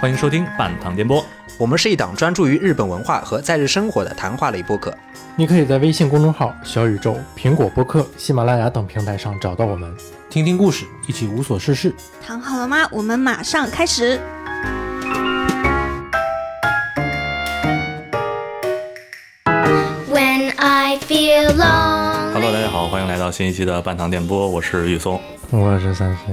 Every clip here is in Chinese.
欢迎收听半糖电波。我们是一档专注于日本文化和在日生活的谈话类播客。你可以在微信公众号、小宇宙、苹果播客、喜马拉雅等平台上找到我们，听听故事，一起无所事事。躺好了吗？我们马上开始。When I feel lonely. Hello，大家好，欢迎来到新一期的半糖电波，我是玉松我是三岁，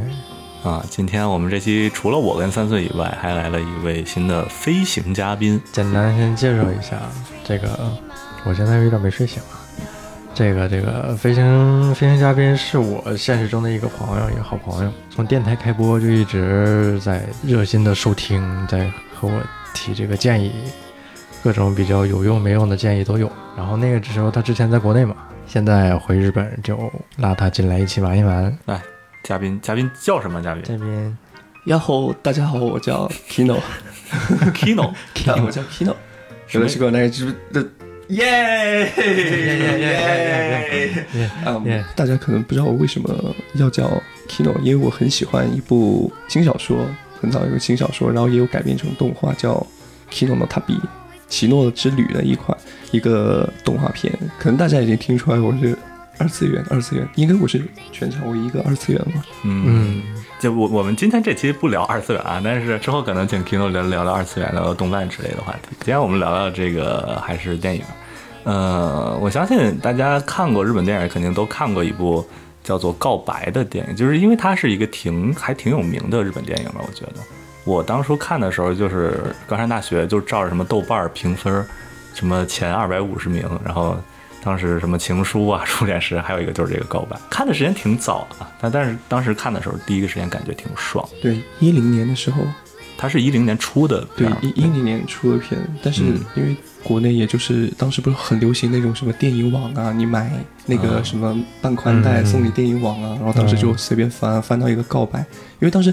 啊。今天我们这期除了我跟三岁以外，还来了一位新的飞行嘉宾。简单先介绍一下这个，我现在有点没睡醒啊。这个这个飞行飞行嘉宾是我现实中的一个朋友，一个好朋友，从电台开播就一直在热心的收听，在和我提这个建议，各种比较有用没用的建议都有。然后那个时候他之前在国内嘛，现在回日本就拉他进来一起玩一玩。来，嘉宾，嘉宾叫什么？嘉宾这边呀吼，大家好，我叫 Kino， Kino，啊我叫 Kino，よろしくお願いします。耶耶耶耶！嗯 Yeah，大家可能不知道我为什么要叫 Kino，因为我很喜欢一部轻小说，很早有个轻小说，然后也有改编成动画，叫《Kino no Tabi》奇诺之旅的一款一个动画片。可能大家已经听出来我是 二次元，二次元，应该我是全场唯一一个二次元吧。嗯，嗯，就我我们今天这期不聊二次元啊，但是之后可能请 Kino 聊聊聊二次元聊聊动漫之类的话题。今天我们聊聊这个还是电影。呃，我相信大家看过日本电影，肯定都看过一部叫做《告白》的电影，就是因为它是一个挺还挺有名的日本电影吧。我觉得我当初看的时候，就是刚上大学，就照着什么豆瓣评分，什么前二百五十名，然后当时什么情书啊、初恋时，还有一个就是这个告白，看的时间挺早啊，但但是当时看的时候，第一个时间感觉挺爽。对，一零年的时候，它是一零年出的对一一零年出的片，但是嗯。因为国内也就是当时不是很流行那种什么电影网啊，你买那个啊什么半宽带嗯。送你电影网啊，然后当时就随便翻翻到一个告白，因为当时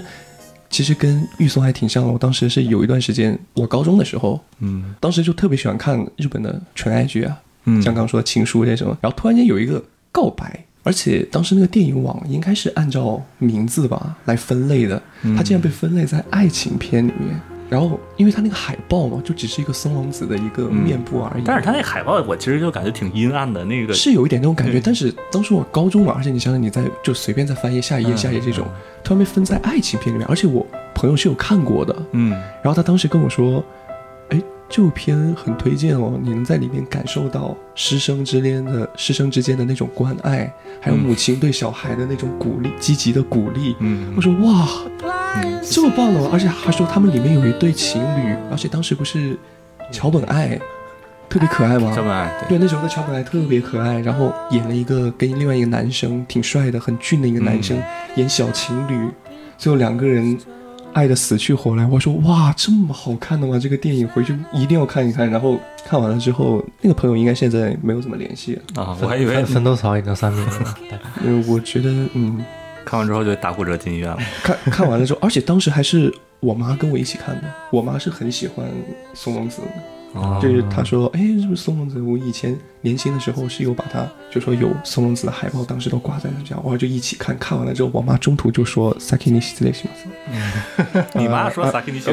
其实跟玉松还挺像的，我当时是有一段时间，我高中的时候，嗯。当时就特别喜欢看日本的纯爱剧啊，嗯，像刚刚说的情书这种，然后突然间有一个告白。而且当时那个电影网应该是按照名字吧来分类的，嗯它竟然被分类在爱情片里面。然后，因为它那个海报嘛，就只是一个松王子的一个面部而已。但是它那海报我其实就感觉挺阴暗的，那个是有一点那种感觉，对但是当时我高中嘛，而且你想想你在就随便再翻页下一页嗯下一页这种，突然被分在爱情片里面，而且我朋友是有看过的，嗯然后他当时跟我说，哎，这部片很推荐哦，你能在里面感受到师生之间的师生之间的那种关爱，还有嗯母亲对小孩的那种鼓励，积极的鼓励。嗯我说哇，这么棒的，而且还说他们里面有一对情侣，而且当时不是桥本爱特别可爱吗？桥本爱对对，那时候的桥本爱特别可爱，然后演了一个跟另外一个男生挺帅的、很俊的一个男生、演小情侣，最后两个人爱的死去活来。我说哇，这么好看的吗？这个电影回去一定要看一看。然后看完了之后，那个朋友应该现在没有怎么联系了，啊，我还以为奋奋斗槽已经三名了，因为我觉得嗯，看完之后就打骨折进医院了。看看完了之后，而且当时还是我妈跟我一起看的，我妈是很喜欢松隆子的。哦就是她说，哎，是不是松隆子？我以前年轻的时候是有把他，就说有松隆子的海报，当时都挂在那家，我就一起看。看完了之后，我妈中途就说 “saki ni s t i 你妈说萨克尼西，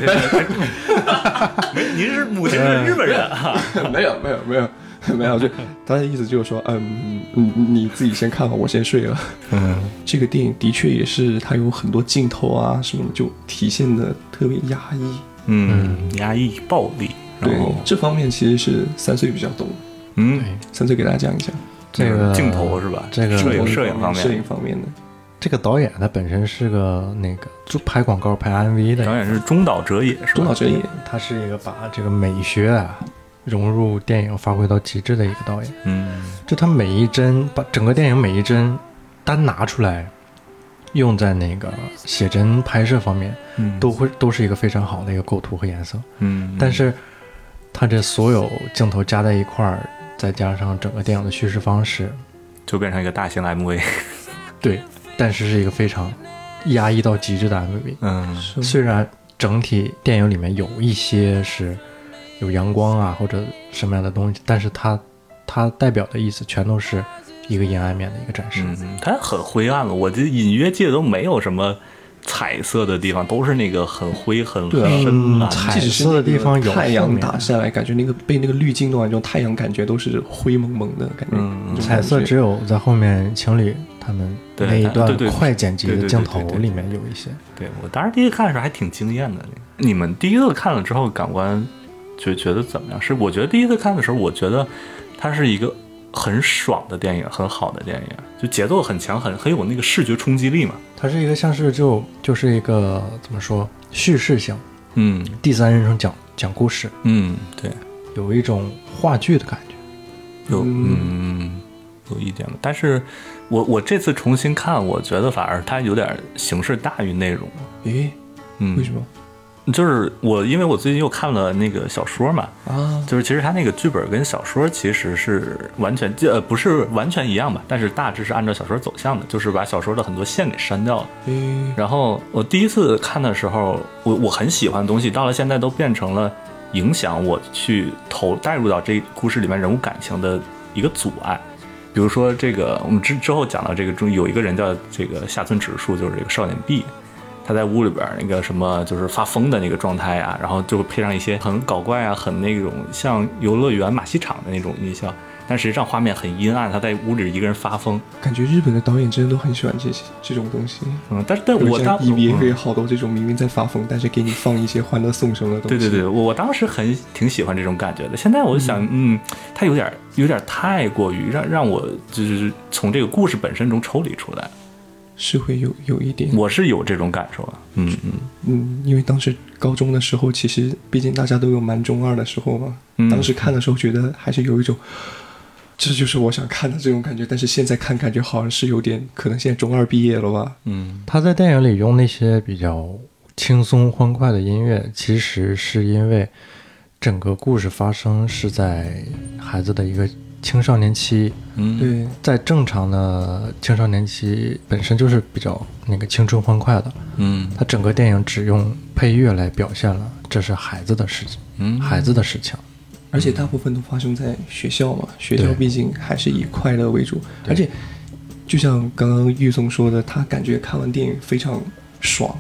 没，您是母亲是日本人啊？没有，没有，没有，没有，就她的意思就是说，嗯，你你自己先看吧，我先睡了。嗯这个电影的确也是它有很多镜头啊什么的，就体现的特别压抑。嗯，压抑暴力，然对后，这方面其实是三岁比较懂。嗯，三岁给大家讲一讲这个镜头是吧？这个摄影摄影方面，摄影方面的。这个导演他本身是个那个就拍广告、拍 MV 的导演是中岛哲也是吧？中岛哲也，他是一个把这个美学啊融入电影发挥到极致的一个导演。嗯就他每一帧，把整个电影每一帧单拿出来，用在那个写真拍摄方面，嗯都会都是一个非常好的一个构图和颜色。嗯，但是，他这所有镜头加在一块儿，再加上整个电影的叙事方式，就变成一个大型 MV。对，但是是一个非常压抑到极致的 MV。嗯虽然整体电影里面有一些是有阳光啊或者什么样的东西，但是它它代表的意思全都是一个阴暗面的一个展示。嗯，它很灰暗了，我这隐约记得都没有什么彩色的地方，都是那个很灰很深蓝。彩色的地方有太阳打下来，感觉那个被那个滤镜弄完之后，太阳感觉都是灰蒙蒙的感觉。嗯彩色只有在后面情侣他们对那一段对对对快剪辑对对对的镜头对对对里面有一些。对我当时第一次看的时候还挺惊艳的。你们第一次看了之后感官就觉得怎么样？是我觉得第一次看的时候，我觉得它是一个很爽的电影，很好的电影，就节奏很强，很很有那个视觉冲击力嘛。它是一个像是就就是一个怎么说叙事性嗯第三人称讲讲故事，嗯，对，有一种话剧的感觉。有嗯有一点吧，但是我我这次重新看，我觉得反而它有点形式大于内容。诶，嗯，为什么就是我，因为我最近又看了那个小说嘛，啊？就是其实他那个剧本跟小说其实是完全呃不是完全一样吧，但是大致是按照小说走向的，就是把小说的很多线给删掉了。嗯，然后我第一次看的时候，我我很喜欢的东西，到了现在都变成了影响我去投带入到这故事里面人物感情的一个阻碍。比如说这个，我们之之后讲到这个中有一个人叫这个下村直树，就是这个少年 B，他在屋里边那个什么就是发疯的那个状态啊，然后就配上一些很搞怪啊，很那种像游乐园马戏场的那种音效，但实际上画面很阴暗，他在屋里一个人发疯。感觉日本的导演真的都很喜欢这些这种东西。嗯，但是但我当 EVA 也嗯好多这种明明在发疯，但是给你放一些欢乐颂声的东西。对对对，我我当时很挺喜欢这种感觉的。现在我就想，嗯，他有点有点太过于让让我就是从这个故事本身中抽离出来，是会有有一点。我是有这种感受啊。嗯嗯嗯，因为当时高中的时候，其实毕竟大家都有蛮中二的时候嘛。嗯当时看的时候，觉得还是有一种，这就是我想看的这种感觉。但是现在看，感觉好像是有点，可能现在中二毕业了吧？嗯他在电影里用那些比较轻松欢快的音乐，其实是因为整个故事发生是在孩子的一个青少年期，嗯，对，在正常的青少年期本身就是比较那个青春欢快的，嗯。他整个电影只用配乐来表现了这是孩子的事情，嗯，孩子的事情。而且大部分都发生在学校嘛，学校毕竟还是以快乐为主。而且，就像刚刚玉松说的，他感觉看完电影非常爽。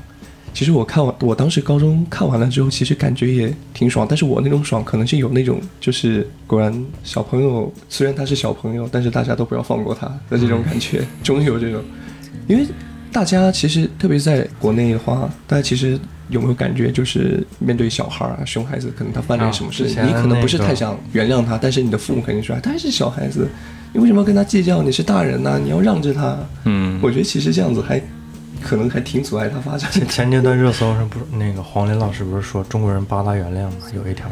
其实我看完，我当时高中看完了之后，其实感觉也挺爽。但是我那种爽，可能是有那种，就是果然小朋友虽然他是小朋友，但是大家都不要放过他的这种感觉，终于有这种。因为大家其实，特别是在国内的话，大家其实有没有感觉，就是面对小孩儿啊、熊孩子，可能他犯了什么事，啊你可能不是太想原谅他，但是你的父母肯定说，哎他还是小孩子，你为什么要跟他计较？你是大人呐、你要让着他。嗯，我觉得其实这样子还可能还挺阻碍他发展的。前阶段热搜上不是那个黄林老师不是说中国人八大原谅吗？有一条，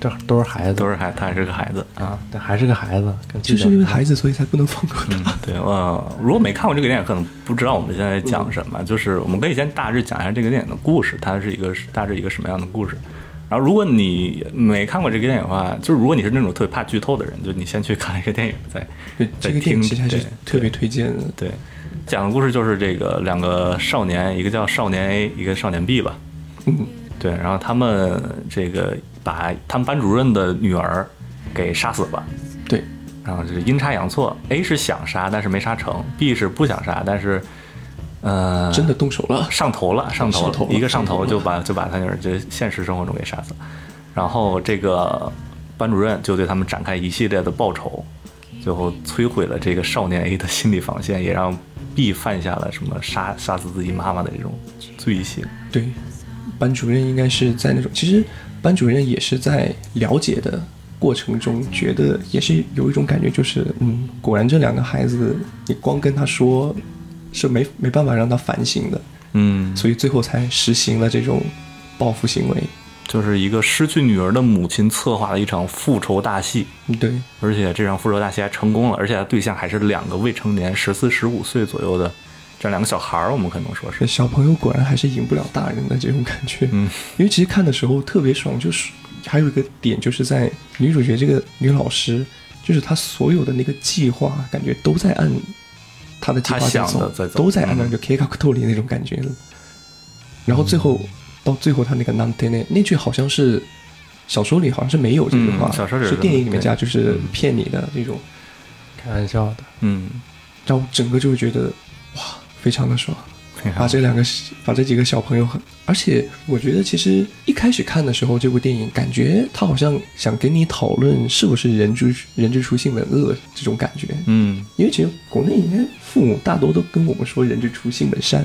这都是孩子，都是孩，他还是个孩子。啊，对，还是个孩子，就是因为孩子，所以才不能放过他。嗯，对，呃，如果没看过这个电影，可能不知道我们现在讲什么。就是我们可以先大致讲一下这个电影的故事，它是一个大致一个什么样的故事。然后，如果你没看过这个电影的话，就是如果你是那种特别怕剧透的人，就你先去看一个电影，再对，再这个电影其实还是特别推荐的。对，讲的故事就是这个两个少年，一个叫少年 A，一个少年 B 吧。嗯，对，然后他们这个把他们班主任的女儿给杀死了。对，然后就是阴差阳错，A 是想杀，但是没杀成；B 是不想杀，但是呃，真的动手了。上头了，上头了一个上头就把就把他女儿就现实生活中给杀死了。然后这个班主任就对他们展开一系列的报仇，最后摧毁了这个少年 A 的心理防线，也让 B 犯下了什么杀杀死自己妈妈的这种罪行。对，班主任应该是在那种，其实班主任也是在了解的过程中，觉得也是有一种感觉，就是嗯，果然这两个孩子，你光跟他说是没没办法让他反省的，嗯，所以最后才实行了这种报复行为。就是一个失去女儿的母亲策划了一场复仇大戏，嗯对，而且这场复仇大戏还成功了，而且他对象还是两个未成年，十四、十五岁左右的这两个小孩儿，我们可能说是，小朋友果然还是赢不了大人的这种感觉。嗯，因为其实看的时候特别爽，就是还有一个点就是在女主角这个女老师，就是她所有的那个计划，感觉都在按她的计划走在走都在按照嗯就 K 卡克托里那种感觉的。然后最后、到最后，他那个 n a n t e n 那句好像是小说里好像是没有这句话，嗯小说里是是电影里面加，就是骗你的这种。开玩笑的。嗯，然后整个就会觉得哇，非常的爽。把这两个把这几个小朋友很，而且我觉得其实一开始看的时候，这部电影感觉他好像想跟你讨论是不是人之人之初性本恶这种感觉，嗯因为其实国内应该父母大多都跟我们说人之初性本善，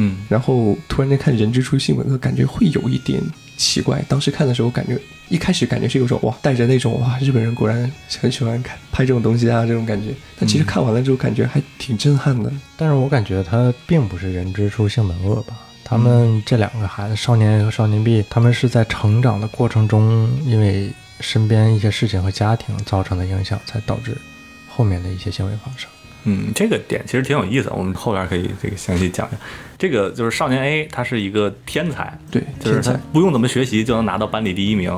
嗯然后突然间看人之初性本恶，感觉会有一点奇怪。当时看的时候，感觉一开始感觉是有种哇，带着那种哇，日本人果然很喜欢看拍这种东西啊这种感觉。但其实看完了之后，感觉还挺震撼的。但是我感觉他并不是人之初性本恶吧。他们这两个孩子，少年 A 和少年 B，他们是在成长的过程中，因为身边一些事情和家庭造成的影响，才导致后面的一些行为发生。嗯，这个点其实挺有意思，我们后边可以这个详细讲讲。这个就是少年 A，他是一个天才，对，就是他不用怎么学习就能拿到班里第一名。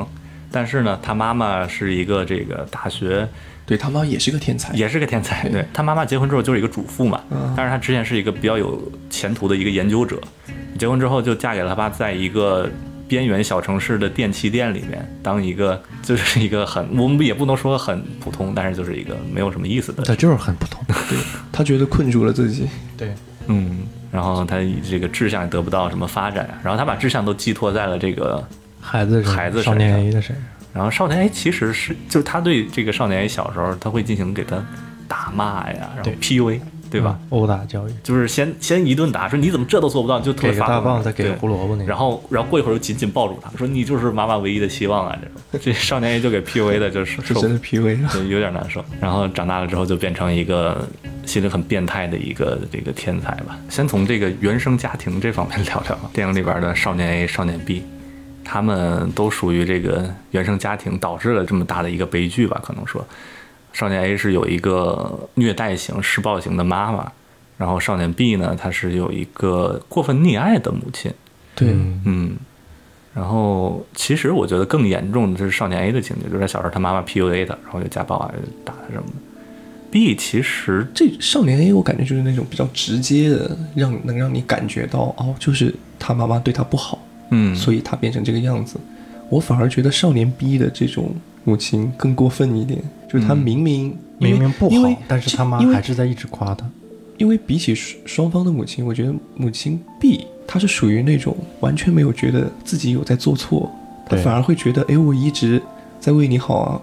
但是呢，他妈妈是一个这个大学对他妈也是个天才，也是个天才，对他妈妈结婚之后就是一个主妇嘛，嗯但是她之前是一个比较有前途的一个研究者，结婚之后就嫁给了他爸，在一个边缘小城市的电器店里面当一个就是一个很 我们也不能说很普通，但是就是一个没有什么意思的，他就是很普通，对。他觉得困住了自己。对，嗯，然后他这个志向也得不到什么发展，然后他把志向都寄托在了这个孩子孩子身少年 A 的身上，然后少年 A 其实是就是他对这个少年 A 小时候他会进行给他打骂呀，然后 PUA 对吧？嗯？殴打教育，就是先先一顿打，说你怎么这都做不到，就特别给个发大棒再，给个胡萝卜那种。然后然后过一会儿又紧紧抱住他，说你就是妈妈唯一的希望啊！这种 这少年 A 就给 PUA 的，就是受 是真的 PUA 了，就有点难受。然后长大了之后就变成一个心里很变态的一个这个天才吧。先从这个原生家庭这方面聊聊吧。电影里边的少年 A、少年 B，他们都属于这个原生家庭导致了这么大的一个悲剧吧？可能说，少年 A 是有一个虐待型、施暴型的妈妈，然后少年 B 呢，他是有一个过分溺爱的母亲。对，嗯嗯，然后其实我觉得更严重的是少年 A 的情节，就是他小时候他妈妈 PUA 他，然后就家暴啊、打他什么的。B 其实这少年 A 我感觉就是那种比较直接的，让能让你感觉到哦，就是他妈妈对他不好，嗯，所以他变成这个样子。我反而觉得少年 B 的这种母亲更过分一点，就是他嗯明明、明明不好，但是他妈还是在一直夸他。因为比起双双方的母亲，我觉得母亲 B 她是属于那种完全没有觉得自己有在做错，她反而会觉得，哎，我一直在为你好啊，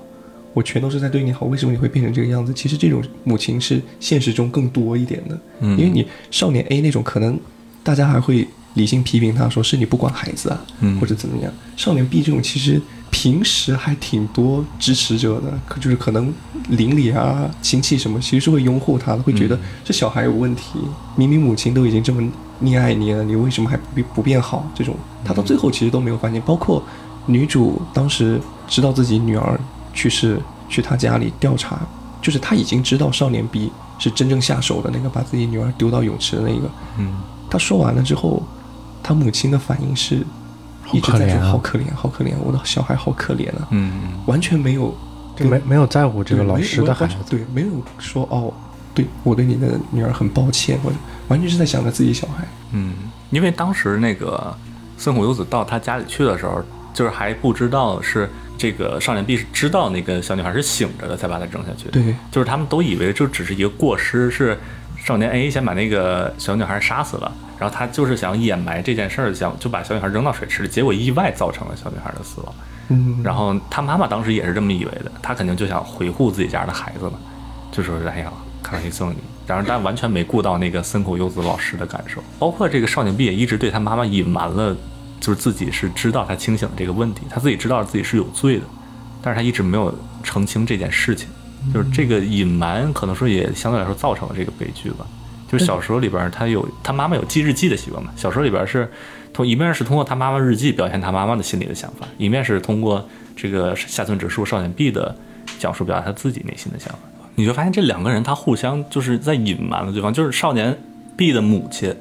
我全都是在对你好，为什么你会变成这个样子？其实这种母亲是现实中更多一点的，嗯因为你少年 A 那种可能大家还会理性批评他说是你不管孩子啊，嗯或者怎么样。少年 B 这种其实平时还挺多支持者的，可就是可能邻里啊、亲戚什么，其实是会拥护他的，会觉得嗯这小孩有问题，明明母亲都已经这么溺爱你了，你为什么还不变不变好？这种他到最后其实都没有发现，包括女主当时知道自己女儿去世，去他家里调查，就是他已经知道少年 B 是真正下手的那个，把自己女儿丢到泳池的那个。嗯他说完了之后，他母亲的反应是一直在说好可怜啊。好可怜，我的小孩好可怜啊，嗯完全没有就没没有在乎这个老师的孩子，对，没有说哦，对我对你的女儿很抱歉，我完全是在想着自己小孩。嗯，因为当时那个森虎优子到他家里去的时候，就是还不知道是这个少年 B 是知道那个小女孩是醒着的，才把她扔下去。对，就是他们都以为就只是一个过失，是少年 A 先把那个小女孩杀死了，然后他就是想掩埋这件事儿，想就把小女孩扔到水池里，结果意外造成了小女孩的死亡。嗯，然后他妈妈当时也是这么以为的，他肯定就想维护自己家的孩子嘛，就说是哎呀，卡西送你，然后但完全没顾到那个森口优子老师的感受，包括这个少年 B 也一直对他妈妈隐瞒了，就是自己是知道他清醒的这个问题，他自己知道自己是有罪的，但是他一直没有澄清这件事情，就是这个隐瞒可能说也相对来说造成了这个悲剧吧。就是小时候里边他有他妈妈有记日记的习惯嘛，小时候里边是通一面是通过他妈妈日记表现他妈妈的心里的想法，一面是通过这个下村直树少年 B 的讲述表达他自己内心的想法。你就发现这两个人他互相就是在隐瞒了对方，就是少年 B 的母亲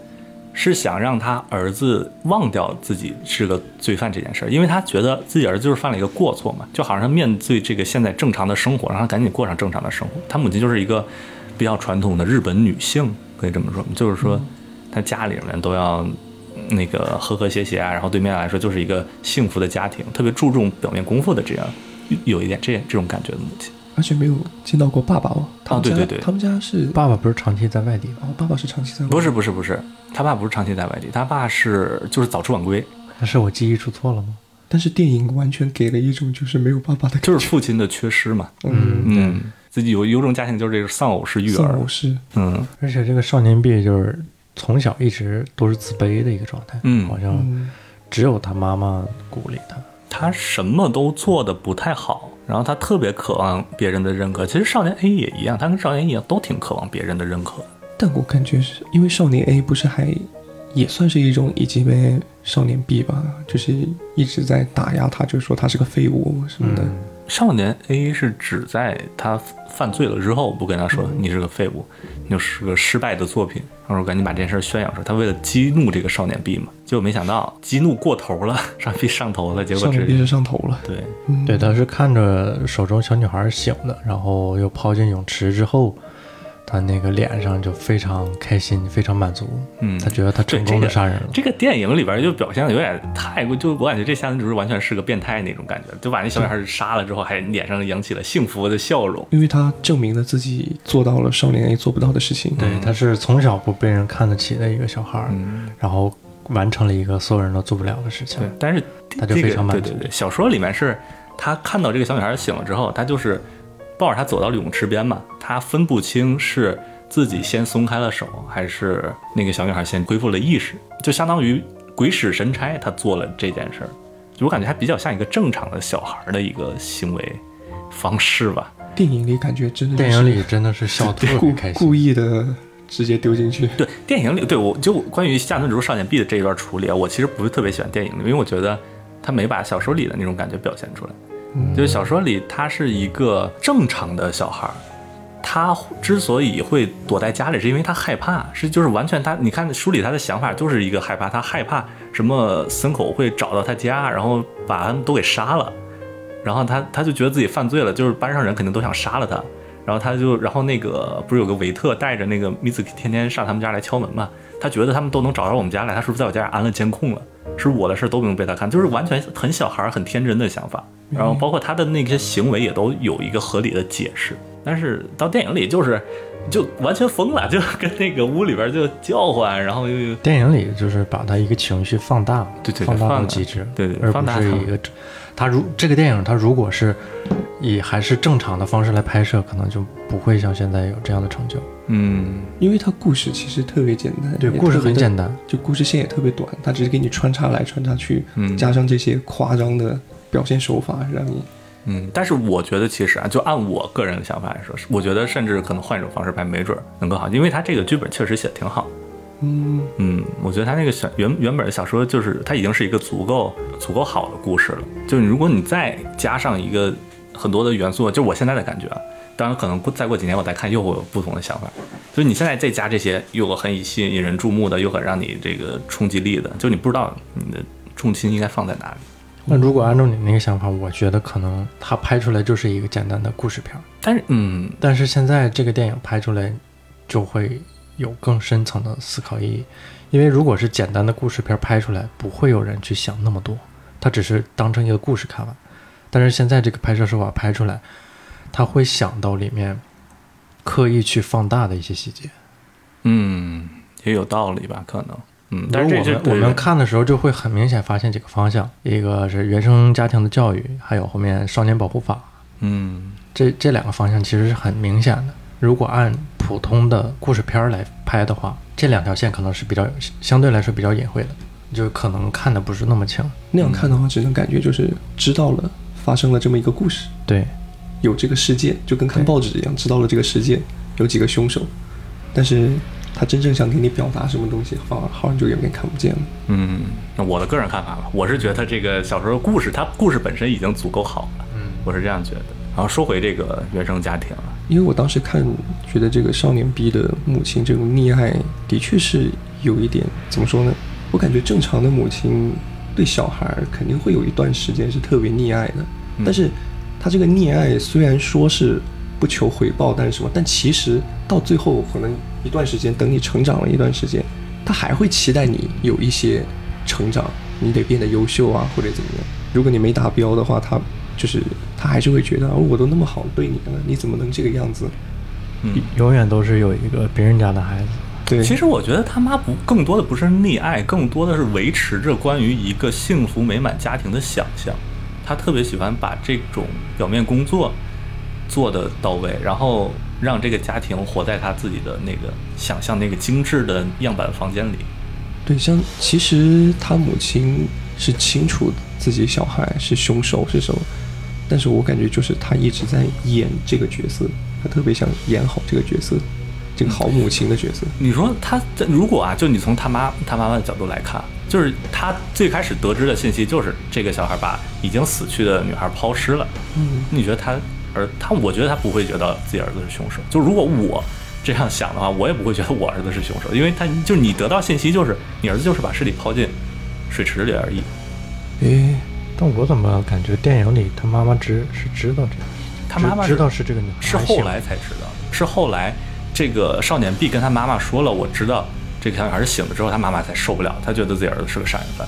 是想让他儿子忘掉自己是个罪犯这件事儿，因为他觉得自己儿子就是犯了一个过错嘛，就好像他面对这个现在正常的生活，让他赶紧过上正常的生活。他母亲就是一个比较传统的日本女性，可以这么说，就是说他家里人都要那个和和谐谐啊，然后对面来说就是一个幸福的家庭，特别注重表面功夫的这样有一点这这种感觉的母亲。而且没有见到过爸爸哦。他们家对对对他们家是爸爸不是长期在外地吗？哦，爸爸是长期在外不是不是不是，他爸不是长期在外地，他爸是就是早出晚归，那是我记忆出错了吗？但是电影完全给了一种就是没有爸爸的感觉，就是父亲的缺失嘛。嗯，嗯，自己有有种家庭就是这个丧偶式育儿丧偶。式，嗯而且这个少年 B 就是从小一直都是自卑的一个状态，嗯好像嗯，只有他妈妈鼓励他。他什么都做的不太好，然后他特别渴望别人的认可。其实少年 A 也一样，他跟少年一样，都挺渴望别人的认可。但我感觉是因为少年 A 不是还也算是一种以及被少年 B 吧，就是一直在打压他，就是说他是个废物什么的。嗯少年 A 是指在他犯罪了之后，不跟他说你是个废物，你就是个失败的作品，然后赶紧把这件事宣扬出来。他为了激怒这个少年 B 嘛，结果没想到激怒过头了，少年 B 上头了，结果这少年 B 是上头了，对，嗯，对，他是看着手中小女孩醒了，然后又抛进泳池之后，他那个脸上就非常开心，非常满足。嗯他觉得他成功的杀人了。这个电影里边就表现的有点太过，就我感觉这夏男主完全是个变态那种感觉，就把那小女孩杀了之后，还脸上扬起了幸福的笑容。因为他证明了自己做到了少年 A 做不到的事情。对，他是从小不被人看得起的一个小孩儿，嗯，然后完成了一个所有人都做不了的事情对。，但是他就非常满足对对对，小说里面是他看到这个小女孩醒了之后，他就是抱着她走到了泳池边嘛，他分不清是自己先松开了手，还是那个小女孩先恢复了意识，就相当于鬼使神差，他做了这件事儿。就我感觉还比较像一个正常的小孩的一个行为方式吧。电影里感觉真的电影里真的是笑得特别开心故心。意的直接丢进去。对电影里，对我就关于夏村竹少年 B 的这一段处理啊，我其实不是特别喜欢电影里，因为我觉得他没把小说里的那种感觉表现出来。就是小说里他是一个正常的小孩儿，他之所以会躲在家里，是因为他害怕，是就是完全他，你看书里他的想法就是一个害怕，他害怕什么森口会找到他家，然后把他们都给杀了，然后他他就觉得自己犯罪了，就是班上人肯定都想杀了他，然后他就然后那个不是有个维特带着那个米子天天上他们家来敲门嘛，他觉得他们都能找到我们家来，他是不是在我家安了监控了？是我的事儿都不用被他看，就是完全很小孩儿很天真的想法，然后包括他的那些行为也都有一个合理的解释，但是到电影里就是就完全疯了，就跟那个屋里边就叫唤，然后又电影里就是把他一个情绪放大，对对对放大放大到极致，对对而不放大它是一个。他如这个电影，他如果是以还是正常的方式来拍摄，可能就不会像现在有这样的成就。嗯因为它故事其实特别简单，对，故事很简单，就故事线也特别短，它只是给你穿插来穿插去，嗯加上这些夸张的表现手法，让你嗯，但是我觉得其实啊，就按我个人的想法来说，我觉得甚至可能换一种方式拍，没准儿能更好，因为他这个剧本确实写的挺好。嗯，嗯，我觉得他那个小原原本的小说就是它已经是一个足够足够好的故事了。就是如果你再加上一个很多的元素，就我现在的感觉啊，当然可能过再过几年我再看又会有不同的想法。就是你现在再加这些又很吸引人注目的，又很让你这个冲击力的，就你不知道你的重心应该放在哪里。那如果按照你那个想法，我觉得可能它拍出来就是一个简单的故事片儿，但是嗯，但是现在这个电影拍出来就会有更深层的思考意义，因为如果是简单的故事片儿拍出来，不会有人去想那么多，他只是当成一个故事看完。但是现在这个拍摄手法拍出来，他会想到里面刻意去放大的一些细节。嗯，也有道理吧？可能，嗯，但但是我们我们看的时候就会很明显发现几个方向，一个是原生家庭的教育，还有后面少年保护法，嗯这这两个方向其实是很明显的。如果按普通的故事片儿来拍的话，这两条线可能是比较相对来说比较隐晦的，就可能看的不是那么清。那样看的话，只能感觉就是知道了发生了这么一个故事，对，有这个事件，就跟看报纸一样，知道了这个事件有几个凶手，但是他真正想给你表达什么东西，反而好像就有点看不见了。嗯，那我的个人看法吧，我是觉得这个小说故事，它故事本身已经足够好了，嗯，我是这样觉得。然后说回这个原生家庭了，因为我当时看，觉得这个少年 B 的母亲这种溺爱，的确是有一点怎么说呢？我感觉正常的母亲对小孩儿肯定会有一段时间是特别溺爱的，但是他这个溺爱虽然说是不求回报，但是什么？但其实到最后可能一段时间，等你成长了一段时间，他还会期待你有一些成长，你得变得优秀啊，或者怎么样。如果你没达标的话，他就是他还是会觉得，哦，我都那么好对你了，你怎么能这个样子？嗯，永远都是有一个别人家的孩子。对，其实我觉得他妈不更多的不是溺爱，更多的是维持着关于一个幸福美满家庭的想象。他特别喜欢把这种表面工作做的到位，然后让这个家庭活在他自己的那个想象那个精致的样板房间里。对，像其实他母亲是清楚自己小孩是凶手是什么，但是我感觉就是他一直在演这个角色，他特别想演好这个角色，这个好母亲的角色。你说他如果啊，就你从他妈他妈妈的角度来看，就是他最开始得知的信息就是这个小孩把已经死去的女孩抛尸了。嗯，你觉得他儿他，我觉得他不会觉得自己儿子是凶手。就如果我这样想的话，我也不会觉得我儿子是凶手，因为他就是你得到信息就是你儿子就是把尸体抛进水池里而已。诶，但我怎么感觉电影里他妈妈知是知道这个，他妈妈知知道是这个女孩是后来才知道，是后来这个少年 B 跟他妈妈说了，我知道这个小女孩是醒了之后，他妈妈才受不了，他觉得自己儿子是个杀人犯，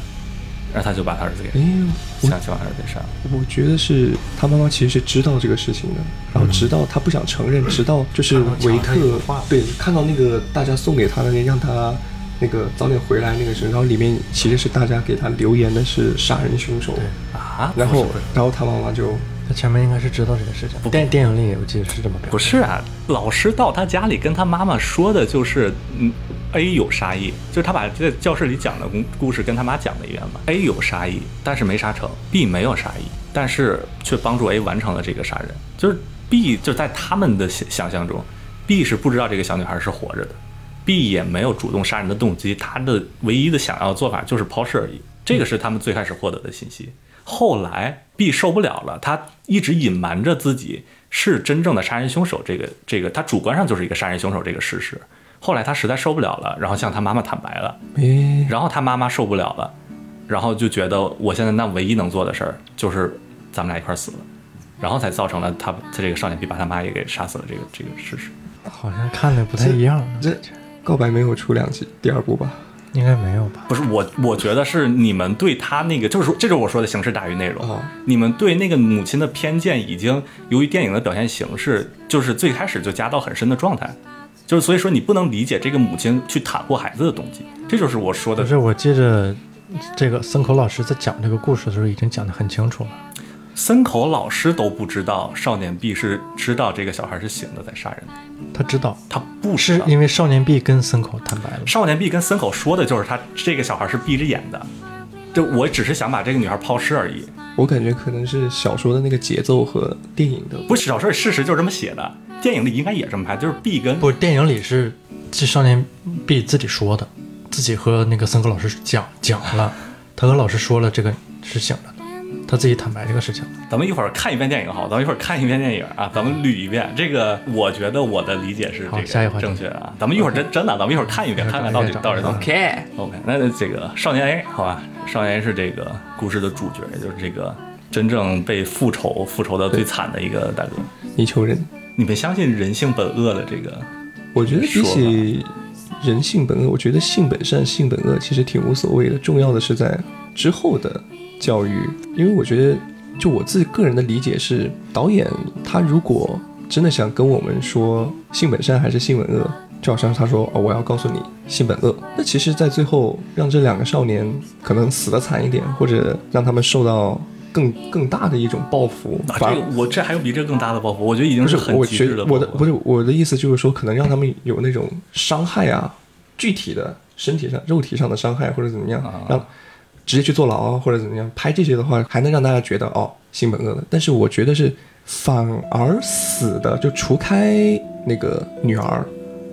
然后他就把他儿子给诶，呦想想把儿子给杀了。我觉得是他妈妈其实是知道这个事情的，然后直到他不想承认，直到就是维克看到墙上有画对看到那个大家送给他的那让他那个早点回来那个时候，然后里面其实是大家给他留言的是杀人凶手，啊，然后然后他妈妈就他前面应该是知道这个事情。电电影里我记得是这么表现。不是啊，老师到他家里跟他妈妈说的就是，嗯，A 有杀意，就是他把在教室里讲的故故事跟他妈讲了一遍嘛。A 有杀意，但是没杀成；B 没有杀意，但是却帮助 A 完成了这个杀人。就是 B 就在他们的想想象中，B 是不知道这个小女孩是活着的，B 也没有主动杀人的动机，他的唯一的想要的做法就是抛尸而已。这个是他们最开始获得的信息。后来 B 受不了了，他一直隐瞒着自己是真正的杀人凶手，这个这个他主观上就是一个杀人凶手这个事实。后来他实在受不了了，然后向他妈妈坦白了，诶，然后他妈妈受不了了，然后就觉得我现在那唯一能做的事儿就是咱们俩一块儿死了，然后才造成了他他这个少年 B 把他妈也给杀死了这个这个事实。好像看的不太一样，这告白没有出两集第二部吧？应该没有吧？不是我，我觉得是你们对他那个，就是说，这就是我说的形式大于内容。哦你们对那个母亲的偏见，已经由于电影的表现形式，就是最开始就加到很深的状态，就是所以说你不能理解这个母亲去袒护孩子的动机，这就是我说的可是我记着这个森口老师在讲这个故事的时候已经讲得很清楚了。森口老师都不知道少年 B 是知道这个小孩是醒的在杀人。的，他知道。他不知道。是因为少年 B 跟森口坦白了，少年 B 跟森口说的就是他这个小孩是闭着眼的，就我只是想把这个女孩抛尸而已。我感觉可能是小说的那个节奏和电影的。不是小说里事实就是这么写的，电影里应该也这么拍，就是 B 跟不，电影里是这少年 B 自己说的，自己和那个森口老师讲讲了，他和老师说了这个是醒了的，他自己坦白这个事情。咱们一会儿看一遍电影好，咱们一会儿看一遍电影啊，咱们捋一遍。这个我觉得我的理解是这个下一话正确的啊。咱们一会儿真真的，咱们一会儿看一遍，看看到底到底怎么。OK，OK，那这个少年 A 好吧，少年 A 是这个故事的主角，也就是这个真正被复仇复仇的最惨的一个大哥。泥鳅人。你们相信人性本恶的这个？我觉得比起人性本恶，我觉得性本善、性本恶其实挺无所谓的。重要的是在之后的教育，因为我觉得，就我自己个人的理解是，导演他如果真的想跟我们说性本善还是性本恶，就好像他说哦，我要告诉你性本恶。那其实，在最后让这两个少年可能死的惨一点，或者让他们受到更更大的一种报复，啊，反而这个我这还有比这更大的报复，我觉得已经是，很我觉极致的报复得我的不是我的意思，就是说可能让他们有那种伤害啊，具体的身体上、肉体上的伤害或者怎么样，啊让直接去坐牢啊或者怎么样，拍这些的话，还能让大家觉得哦，性本恶的。但是我觉得是反而死的，就除开那个女儿，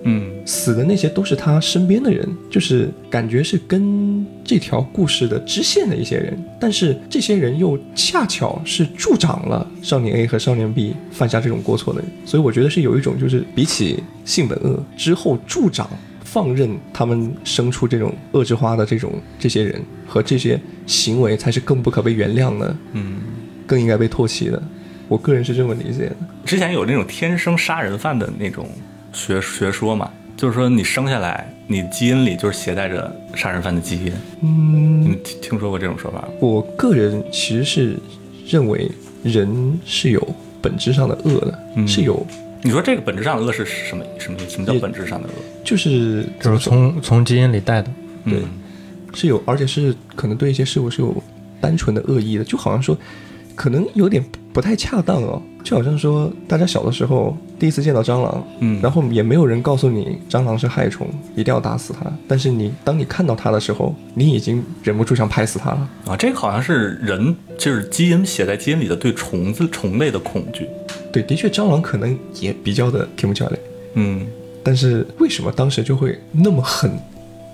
嗯死的那些都是他身边的人，就是感觉是跟这条故事的支线的一些人，但是这些人又恰巧是助长了少年 A 和少年 B 犯下这种过错的人，所以我觉得是有一种就是比起性本恶之后助长。放任他们生出这种恶之花的这种这些人和这些行为，才是更不可被原谅的，嗯。更应该被唾弃的。我个人是这么理解的。之前有那种天生杀人犯的那种学学说嘛，就是说你生下来，你基因里就是携带着杀人犯的基因。嗯你听听说过这种说法吗？我个人其实是认为人是有本质上的恶的，嗯是有你说这个本质上的恶是什么什么什么叫本质上的恶？就是就是从从基因里带的。对嗯是有，而且是可能对一些事物是有单纯的恶意的，就好像说，可能有点不太恰当哦，就好像说大家小的时候第一次见到蟑螂，嗯，然后也没有人告诉你蟑螂是害虫，一定要打死它，但是你当你看到它的时候，你已经忍不住想拍死它了。啊，这个好像是人就是基因写在基因里的对虫子虫类的恐惧。对，的确蟑螂可能也比较的 k i m c h a 嗯，但是为什么当时就会那么狠？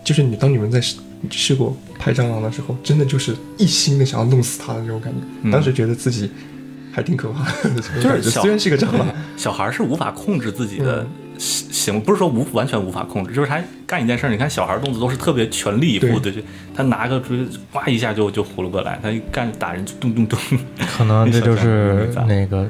就是你当你们在试试过拍蟑螂的时候，真的就是一心的想要弄死它的那种感觉。嗯当时觉得自己还挺可怕的，就是小虽然是个蟑螂，小孩是无法控制自己嗯的行行，不是说无完全无法控制，就是他干一件事儿，你看小孩动作都是特别全力以赴的，就他拿个锥呱一下就就糊了过来，他一干打人就咚咚咚。可能这就是那个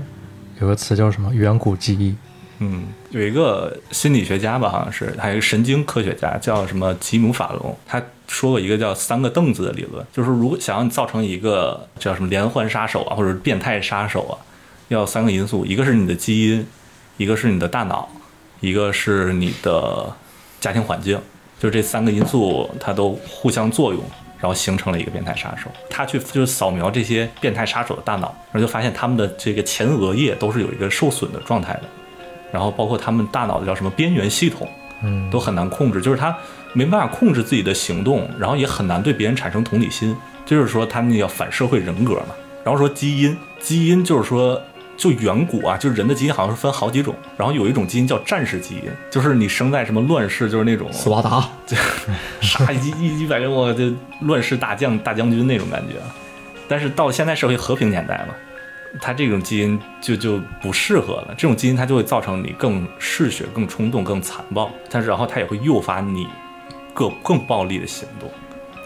有个词叫什么远古记忆，嗯，有一个心理学家吧，好像是还有一个神经科学家叫什么吉姆法隆，他说过一个叫三个凳子的理论，就是如果想要你造成一个叫什么连环杀手啊，或者变态杀手啊，要三个因素，一个是你的基因，一个是你的大脑，一个是你的家庭环境，就这三个因素它都互相作用。然后形成了一个变态杀手，他去就是扫描这些变态杀手的大脑，然后就发现他们的这个前额叶都是有一个受损的状态的，然后包括他们大脑的叫什么边缘系统，嗯，都很难控制，就是他没办法控制自己的行动，然后也很难对别人产生同理心，就是说他们叫反社会人格嘛。然后说基因，基因就是说就远古啊，就是人的基因好像是分好几种，然后有一种基因叫战士基因，就是你生在什么乱世，就是那种斯巴达，杀一一一百个我就乱世大将大将军那种感觉，但是到了现在社会和平年代嘛，他这种基因就就不适合了，这种基因它就会造成你更嗜血、更冲动、更残暴，但是然后它也会诱发你更更暴力的行动。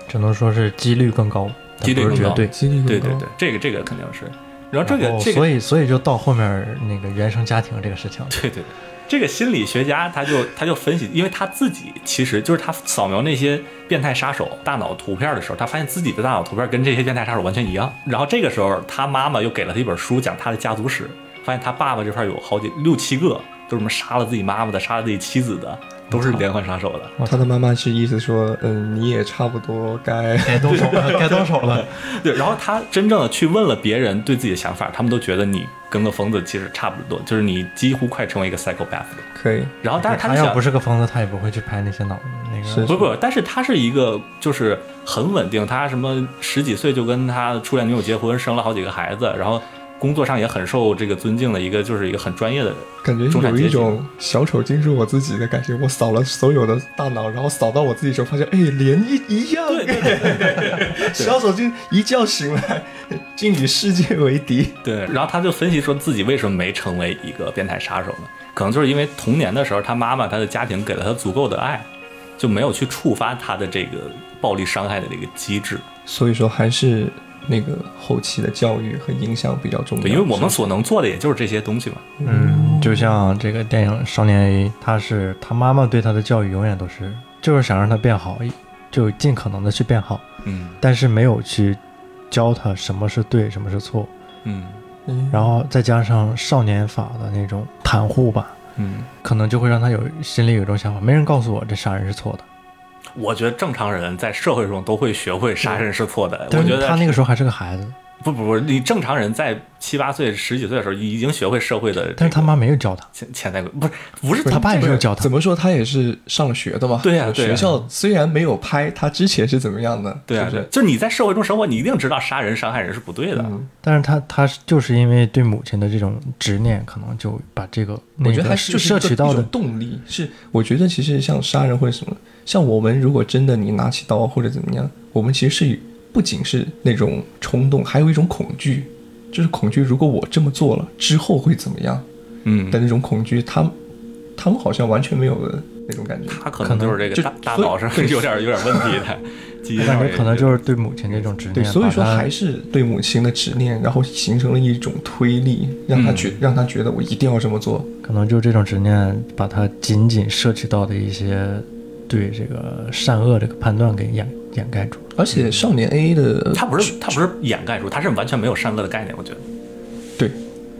只能说是几率更高，几率更高对。几率更高对对对，这个这个肯定是。然后这个这个所以所以就到后面那个原生家庭这个事情了，对对对，这个心理学家他就他就分析，因为他自己其实就是他扫描那些变态杀手大脑图片的时候，他发现自己的大脑图片跟这些变态杀手完全一样。然后这个时候，他妈妈又给了他一本书，讲他的家族史，发现他爸爸这块有好几六七个，都是什么杀了自己妈妈的，杀了自己妻子的，都是连环杀手的。他的妈妈是意思说，嗯，你也差不多该该动手了，该动手了。对，然后他真正的去问了别人对自己的想法，他们都觉得你跟个疯子其实差不多，就是你几乎快成为一个 psychopath 了。可以。然后，但是他他要不是个疯子，他也不会去拍那些脑那个。是不不，但是他是一个就是很稳定，他什么十几岁就跟他初恋女友结婚，生了好几个孩子，然后工作上也很受这个尊敬的一个，就是一个很专业的。感觉有一种小丑竟是我自己的感觉。我扫了所有的大脑，然后扫到我自己时候，发现哎，连一一样。对对对 小丑竟一觉醒来，竟与世界为敌。对，然后他就分析说自己为什么没成为一个变态杀手呢？可能就是因为童年的时候，他妈妈他的家庭给了他足够的爱，就没有去触发他的这个暴力伤害的这个机制。所以说，还是那个后期的教育和影响比较重要。对，因为我们所能做的也就是这些东西嘛。嗯，就像这个电影《少年 A》，他是他妈妈对他的教育永远都是，就是想让他变好，就尽可能的去变好，嗯但是没有去教他什么是对，什么是错。嗯嗯然后再加上少年法的那种袒护吧，嗯，可能就会让他有心里有一种想法，没人告诉我这杀人是错的。我觉得正常人在社会中都会学会杀人是错的。我觉得他那个时候还是个孩子，不不不，你正常人在七八岁、十几岁的时候已经学会社会的，但是他妈没有教他，潜潜在规不是不是他爸也没有教他怎。么说，他也是上了学的嘛。对呀学校虽然没有拍他之前是怎么样的，对啊，对是是？就是你在社会中生活，你一定知道杀人、伤害人是不对的。嗯，但是他他就是因为对母亲的这种执念，可能就把这个我觉得还是就摄取到的，动力。是，我觉得其实像杀人或者什么，像我们如果真的你拿起刀或者怎么样，我们其实是不仅是那种冲动，还有一种恐惧，就是恐惧如果我这么做了之后会怎么样嗯的那种恐惧。他们他们好像完全没有的那种感觉。他可能就是这个就大大脑上对有点有点问题的，我感觉可能就是对母亲这种执念，对，所以说还是对母亲的执念，然后形成了一种推力，让他觉、让他觉得我一定要这么做。可能就是这种执念，把他仅仅涉及到的一些对这个善恶这个判断给掩掩盖住。而且少年 A 的他不是他不是掩盖住，他是完全没有善恶的概念。我觉得对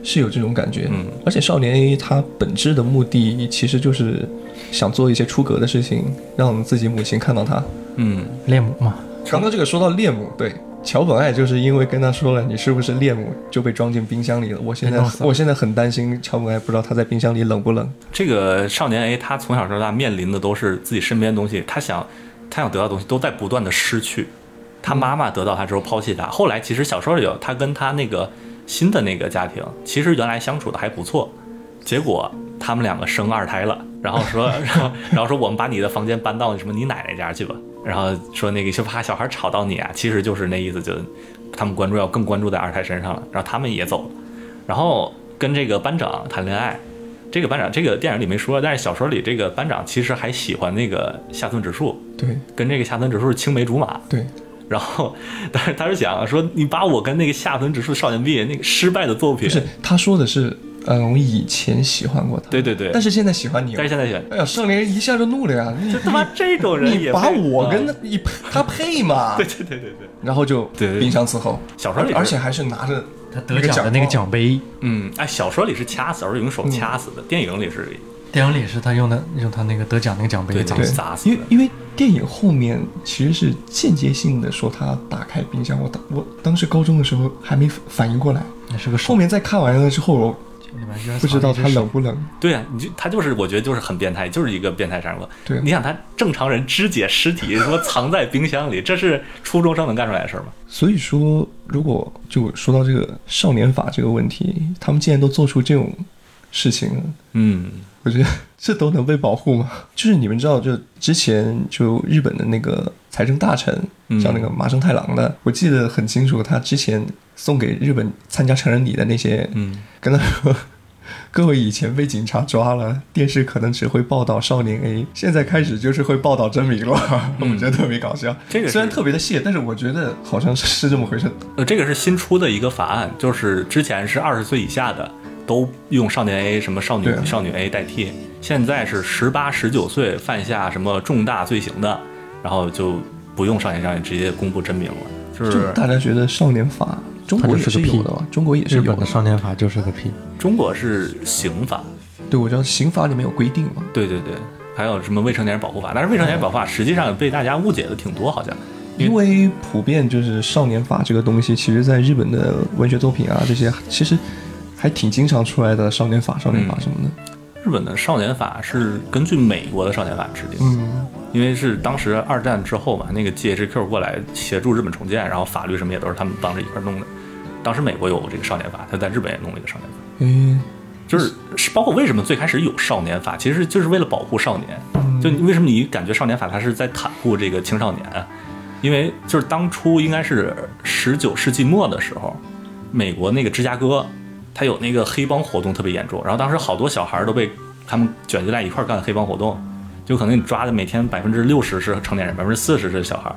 是有这种感觉。嗯，而且少年 A 他本质的目的其实就是想做一些出格的事情，让自己母亲看到他。嗯，恋母嘛，刚刚这个说到恋母，对。桥本爱就是因为跟他说了你是不是恋母，就被装进冰箱里了。我现在我现在很担心桥本爱不知道他在冰箱里冷不冷。这个少年 A 他从小到大面临的都是自己身边的东西，他想他想得到的东西都在不断的失去。他妈妈得到他之后抛弃他，后来其实小说里有他跟他那个新的那个家庭，其实原来相处的还不错，结果他们两个生二胎了，然后说，然 后然后说我们把你的房间搬到什么你奶奶家去吧，然后说那个就怕小孩吵到你啊，其实就是那意思，就他们关注要更关注在二胎身上了，然后他们也走了，然后跟这个班长谈恋爱。这个班长，这个电影里没说，但是小说里这个班长其实还喜欢那个下村直树，对跟这个下村直树是青梅竹马。对，然后，但是他是讲说，你把我跟那个下村指数少年毕业那个失败的作品，不是他说的是，嗯，我以前喜欢过他，对对对，但是现在喜欢你。但是现在喜欢，哎呀，少年一下就怒了呀！你就他妈这种人你把我跟啊他你他配吗？对对对对对，然后就对对冰箱伺候，小说里而且还是拿着他得奖的那个奖杯，嗯，哎，小说里是掐死，小说里用手掐死的，电影里是电影里是他用的用他那个得奖那个奖杯砸死。砸死的因为因为电影后面其实是间接性的说他打开冰箱，我当我当时高中的时候还没反应过来，那是个后，面再看完了之后，不知道他冷不冷。对呀、你就他就是，我觉得就是很变态，就是一个变态杀人魔。对你想他正常人肢解尸体，说藏在冰箱里，这是 初中生能干出来的事儿吗？所以说，如果就说到这个少年法这个问题，他们既然都做出这种事情，嗯我觉得 这都能被保护吗？就是你们知道，就之前就日本的那个财政大臣，嗯叫那个麻生太郎的，我记得很清楚，他之前送给日本参加成人礼的那些，嗯，跟他说。各位以前被警察抓了，电视可能只会报道少年 A，现在开始就是会报道真名了，我觉得特别搞笑。嗯这个虽然特别的谢，但是我觉得好像是是这么回事。呃，这个是新出的一个法案，就是之前是二十岁以下的都用少年 A 什么少女少女 A 代替，现在是十八十九岁犯下什么重大罪行的，然后就不用少年少女直接公布真名了，就就是大家觉得少年法，中国也是个屁有的吧？中国也是有日本的少年法就是个屁。中国是刑法，对，我知道刑法里面有规定嘛。对对对，还有什么未成年人保护法，但是未成年人保护法实际上被大家误解的挺多，好像。因为普遍就是少年法这个东西，其实在日本的文学作品啊这些，其实还挺经常出来的少年法、少年法什么的。日本的少年法是根据美国的少年法制定，嗯，因为是当时二战之后嘛，那个 GHQ 过来协助日本重建，然后法律什么也都是他们帮着一块儿弄的。当时美国有这个少年法，他在日本也弄了一个少年法，嗯，就是是包括为什么最开始有少年法，其实就是为了保护少年。就为什么你感觉少年法它是在袒护这个青少年啊？因为就是当初应该是十九世纪末的时候，美国那个芝加哥，它有那个黑帮活动特别严重，然后当时好多小孩儿都被他们卷进来一块儿干黑帮活动，就可能你抓的每天百分之六十是成年人，百分之四十是小孩儿。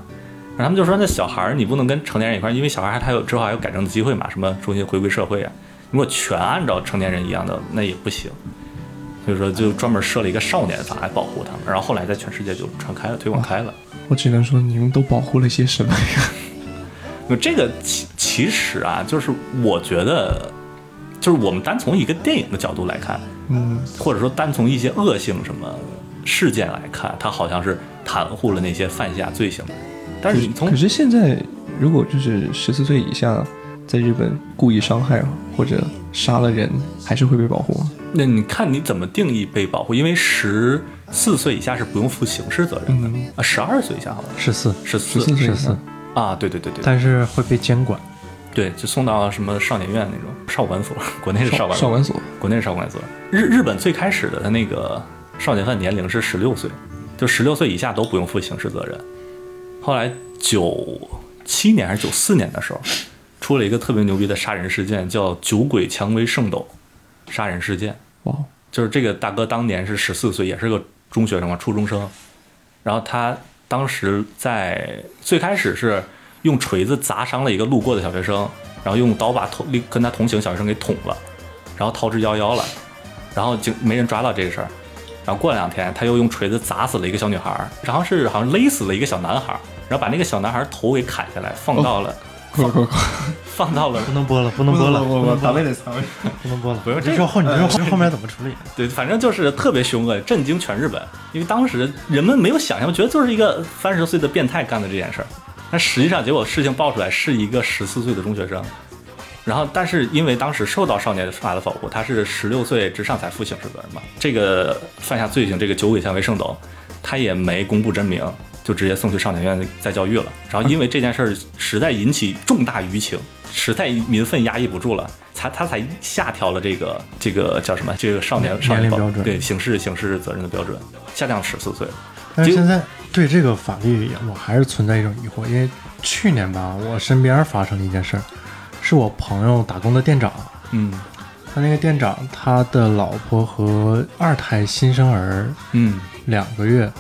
然后他们就说，那小孩儿你不能跟成年人一块儿，因为小孩儿他有之后还有改正的机会嘛，什么重新回归社会啊。如果全按照成年人一样的，那也不行。所以说，就专门设了一个少年法来保护他们，然后后来在全世界就传开了，推广开了。我只能说你们都保护了些什么呀？那这个其其实啊，就是我觉得，就是我们单从一个电影的角度来看，嗯，或者说单从一些恶性什么事件来看，他好像是袒护了那些犯下罪行的人。但是你从可是现在如果就是十四岁以下在日本故意伤害或者杀了人，还是会被保护吗？那你看你怎么定义被保护？因为十四岁以下是不用负刑事责任的、嗯啊，十二岁以下好像十四，十四14岁以下十四，啊，对对对对，但是会被监管。对，就送到什么少年院那种少管所，国内是少管少管所，国内是少管所。日日本最开始的他那个少年犯年龄是十六岁，就十六岁以下都不用负刑事责任。后来九七年还是九四年的时候，出了一个特别牛逼的杀人事件，叫酒鬼蔷薇圣斗杀人事件。哇，就是这个大哥当年是十四岁，也是个中学生嘛，初中生。然后他当时在最开始是用锤子砸伤了一个路过的小学生，然后用刀把同跟他同行小学生给捅了，然后逃之夭夭了。然后就没人抓到这个事儿。然后过了两天，他又用锤子砸死了一个小女孩儿，然后是好像勒死了一个小男孩儿，然后把那个小男孩儿头给砍下来，放到了、放到了不能播了，不能播了，不能播了，得藏。不能播了。不用你说后，你说后后面怎么处理？对，反正就是特别凶恶，震惊全日本。因为当时人们没有想象，觉得就是一个三十岁的变态干的这件事儿，但实际上结果事情爆出来是一个十四岁的中学生。然后，但是因为当时受到少年法的保护，他是十六岁之上才负刑事责任嘛。这个犯下罪行，这个酒鬼相为圣斗，他也没公布真名，就直接送去少年院再教育了。然后因为这件事儿实在引起重大舆情，实在民愤压抑不住了，才他才下调了这个这个叫什么这个少年少年保标准对刑事刑事责任的标准，下降十四岁。就但是现在对这个法律，我还是存在一种疑惑，因为去年吧，我身边发生了一件事儿，是我朋友打工的店长，嗯他那个店长他的老婆和二胎新生儿嗯两个月，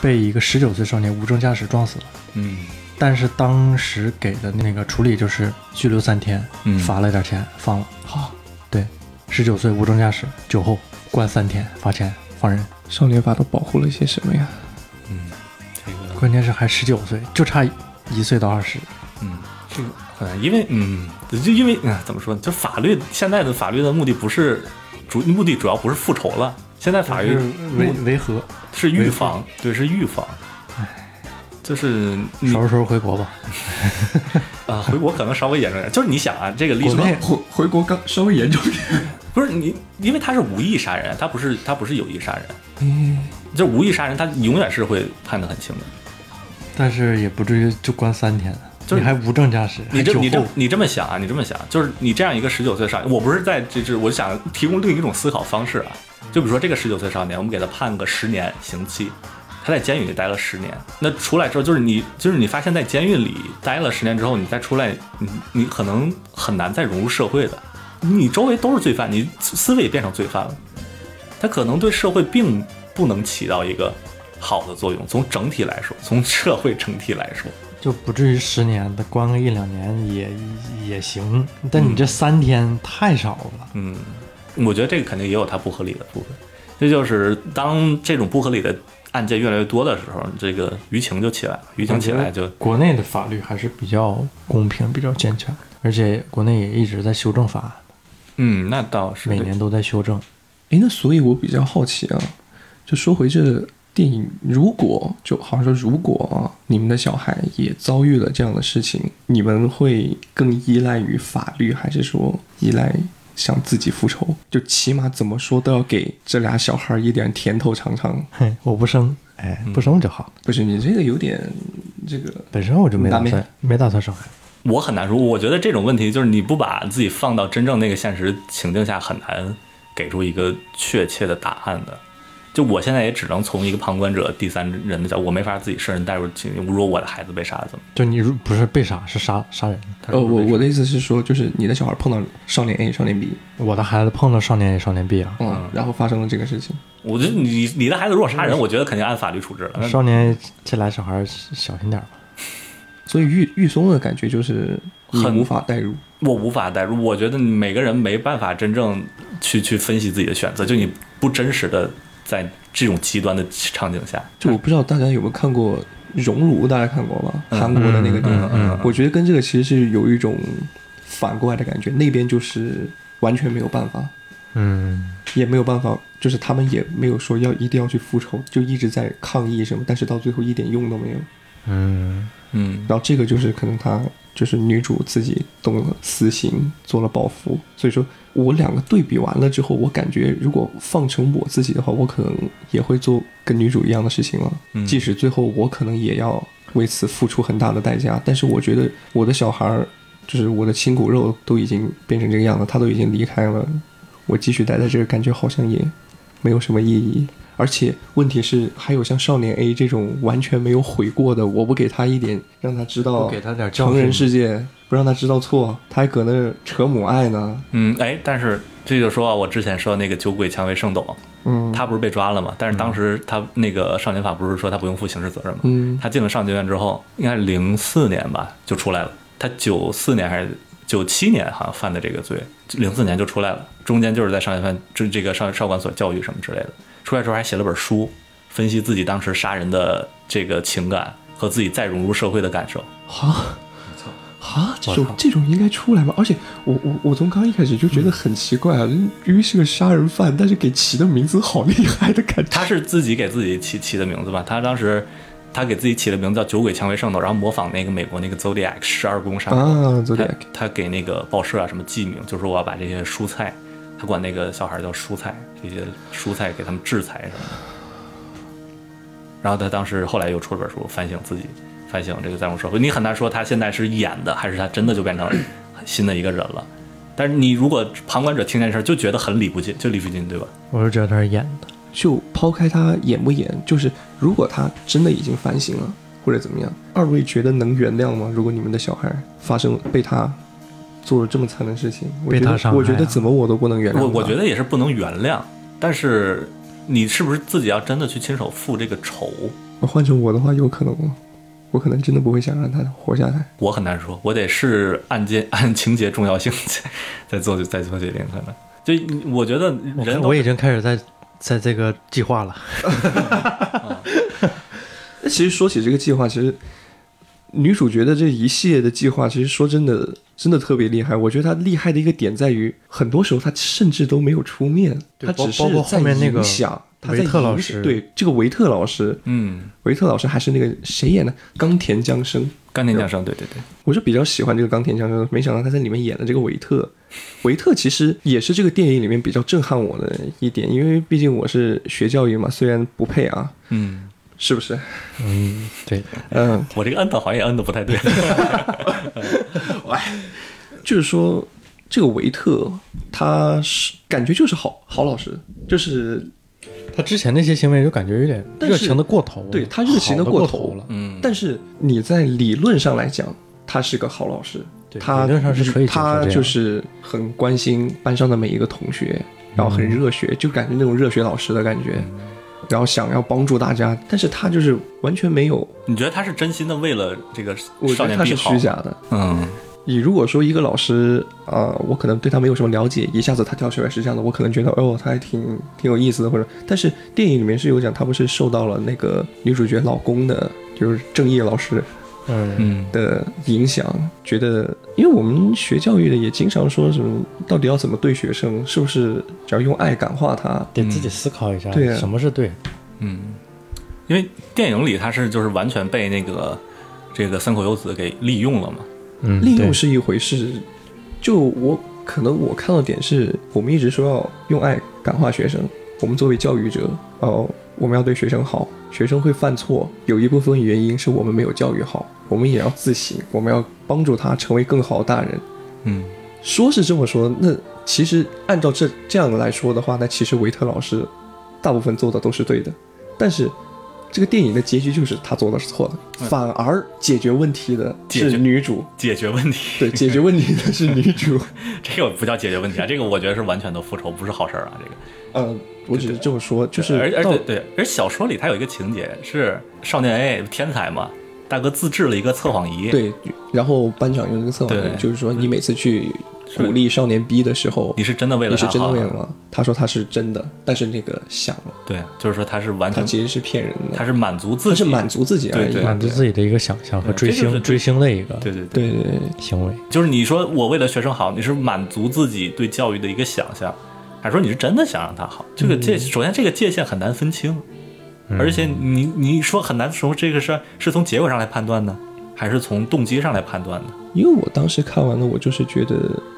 被一个十九岁少年无证驾驶撞死了。嗯但是当时给的那个处理就是拘留三天，嗯罚了点钱，放了。好，对，十九岁无证驾驶，酒后关三天，罚钱，放人。少年法都保护了些什么呀？这个关键是还十九岁，就差一岁到二十。嗯，这个嗯，因为嗯，就因为嗯，怎么说呢？就法律现在的法律的目的不是主目的主要不是复仇了，现在法律维目维和，是预防，对，是预防。就是你什么时候回国吧？啊，回国可能稍微严重点。就是你想啊，这个李什么国内回回国刚稍微严重一点。不是你，因为他是无意杀人，他不是他不是有意杀人，嗯，就无意杀人，他永远是会判得很轻的。但是也不至于就关三天，就是你还无证驾驶，你这你这，你这么想啊？你这么想，就是你这样一个十九岁少年，我不是在这这，我想提供另一种思考方式啊。就比如说这个十九岁少年，我们给他判个十年刑期，他在监狱里待了十年，那出来之后，就是你就是你发现在监狱里待了十年之后，你再出来，你你可能很难再融入社会的，你周围都是罪犯，你思维也变成罪犯了，他可能对社会并不能起到一个好的作用。从整体来说，从社会整体来说。就不至于十年的，关个一两年也也行。但你这三天太少了。嗯，我觉得这个肯定也有它不合理的部分。这就是当这种不合理的案件越来越多的时候，这个舆情就起来了，舆情起来就国内的法律还是比较公平、比较健全，而且国内也一直在修正法案，嗯，那倒是每年都在修正。诶，那所以我比较好奇啊，就说回这电影，如果就好像说，如果啊，你们的小孩也遭遇了这样的事情，你们会更依赖于法律，还是说依赖想自己复仇？就起码怎么说都要给这俩小孩一点甜头尝尝。嘿，我不生，哎，不生就好。不是你这个有点这个，本身我就没打算，没打算生孩子。我很难说。我觉得这种问题就是你不把自己放到真正那个现实情境下，很难给出一个确切的答案的。就我现在也只能从一个旁观者、第三人的角度，我没法自己设身带入情境。如果我的孩子被杀了怎么？就你如不是被杀，是杀杀人。呃，我我的意思是说，就是你的小孩碰到少年 A、少年 B，我的孩子碰到少年 A、少年 B 啊，嗯，然后发生了这个事情，我觉得你你的孩子如果杀人，我觉得肯定按法律处置了。少年这俩小孩小心点吧。所以玉玉松的感觉就是很无法代入。我无法代入，我觉得每个人没办法真正去去分析自己的选择，就你不真实的在这种极端的场景下，就我不知道大家有没有看过《熔炉》，大家看过吗？嗯韩国的那个电影，嗯嗯嗯我觉得跟这个其实是有一种反过来的感觉，那边就是完全没有办法，嗯，也没有办法，就是他们也没有说要一定要去复仇，就一直在抗议什么，但是到最后一点用都没有。嗯，嗯然后这个就是可能她就是女主自己动了私刑，做了报复，所以说我两个对比完了之后，我感觉如果放成我自己的话，我可能也会做跟女主一样的事情了，嗯即使最后我可能也要为此付出很大的代价，但是我觉得我的小孩儿，就是我的亲骨肉都已经变成这个样子，他都已经离开了，我继续待在这儿，感觉好像也没有什么意义。而且问题是，还有像少年 A 这种完全没有悔过的，我不给他一点让他知道不给他点教成人世界，不让他知道错，他还搁那扯母爱呢。嗯，哎，但是这就说啊我之前说那个酒鬼蔷薇圣斗，嗯，他不是被抓了吗？但是当时他那个少年法不是说他不用负刑事责任吗？嗯他进了少年院之后，应该是零四年吧就出来了。他九四年还是九七年好像犯的这个罪，零四年就出来了。中间就是在少年犯这这个少少管所教育什么之类的。出来之后还写了本书，分析自己当时杀人的这个情感和自己再融入社会的感受。哈，啊，这种这种应该出来吗？而且我我我从刚一开始就觉得很奇怪啊，因为是个杀人犯，但是给起的名字好厉害的感觉。他是自己给自己起起的名字吧？他当时他给自己起的名字叫“酒鬼蔷薇圣斗”，然后模仿那个美国那个 Zodiac 十二宫杀手。啊他，Zodiac 他给那个报社啊什么记名，就说我要把这些蔬菜，他管那个小孩叫蔬菜，这些蔬菜给他们制裁什么的。然后他当时后来又出了本书，反省自己，反省这个在我们社会。你很难说他现在是演的，还是他真的就变成新的一个人了。但是你如果旁观者听见这事儿，就觉得很理不尽，就理不尽，对吧？我是觉得他是演的，就抛开他演不演，就是如果他真的已经反省了，或者怎么样，二位觉得能原谅吗？如果你们的小孩发生被他做了这么惨的事情，我觉得被他伤害啊我觉得怎么我都不能原谅。我我觉得也是不能原谅，但是你是不是自己要真的去亲手付这个仇？我换成我的话，有可能吗，我可能真的不会想让他活下来。我很难说，我得是案件按情节重要性再再做再做决定，可能就我觉得人都看我已经开始在在这个计划了。那 其实说起这个计划，其实女主角的这一系列的计划，其实说真的，真的特别厉害。我觉得她厉害的一个点在于，很多时候她甚至都没有出面，她只是包包括后面那个在影响。她在维特老师。对这个维特老师，嗯，维特老师还是那个谁演的？冈田将生，冈田将生，对对对，我是比较喜欢这个冈田将生，没想到他在里面演的这个维特，维特其实也是这个电影里面比较震撼我的一点，因为毕竟我是学教育嘛，虽然不配啊，嗯，是不是？嗯，对，嗯，我这个摁的好像也摁的不太对，就是说这个维特他是感觉就是好好老师，就是他之前那些行为就感觉有点热情的过头了，对他热情的过头头了。嗯，但是你在理论上来讲，他是个好老师，他理论上是可以接受他这样。就是很关心班上的每一个同学，然后很热血，就感觉那种热血老师的感觉，然后想要帮助大家，但是他就是完全没有，你觉得他是真心的为了这个少年他是虚？假的。嗯，你如果说一个老师啊、呃我可能对他没有什么了解，一下子他跳出来是这样的，我可能觉得哦，他还挺挺有意思的，或者，但是电影里面是有讲他不是受到了那个女主角老公的，就是正义老师嗯，嗯，的影响，觉得，因为我们学教育的也经常说什么，到底要怎么对学生，是不是只要用爱感化他？得自己思考一下，对啊什么是对。嗯，因为电影里他是就是完全被那个这个三口优子给利用了嘛，利用是一回事，就我可能我看到点是，我们一直说要用爱感化学生，我们作为教育者，哦，我们要对学生好，学生会犯错，有一部分原因是我们没有教育好，我们也要自省，我们要帮助他成为更好的大人。嗯，说是这么说，那其实按照这这样来说的话，那其实维特老师大部分做的都是对的，但是这个电影的结局就是他做的是错的，嗯反而解决问题的是女主，解决问题，对，解决问题的是女主。这个不叫解决问题啊，这个我觉得是完全的复仇，不是好事儿啊，这个。呃，我只是这么说，就是而而到且对，而小说里它有一个情节是少年 A 天才嘛，大哥自制了一个测谎仪，，对，然后班长用这个测谎仪对，就是说你每次去鼓励少年 B 的时候你，是真的为了你是真的他好为了吗？他说他是真的，但是那个想了，对，就是说他是完全，他其实是骗人的，他是满足自己，他是满足自己而已，对对满足自己的一个想象和追星追星的一个对对对，对对对。行为。就是你说我为了学生好，你是满足自己对教育的一个想象，还是说你是真的想让他好？这个界首先这个界限很难分清，而且你你说很难从这个事儿是从结果上来判断呢，还是从动机上来判断呢？因为我当时看完了，我就是觉得，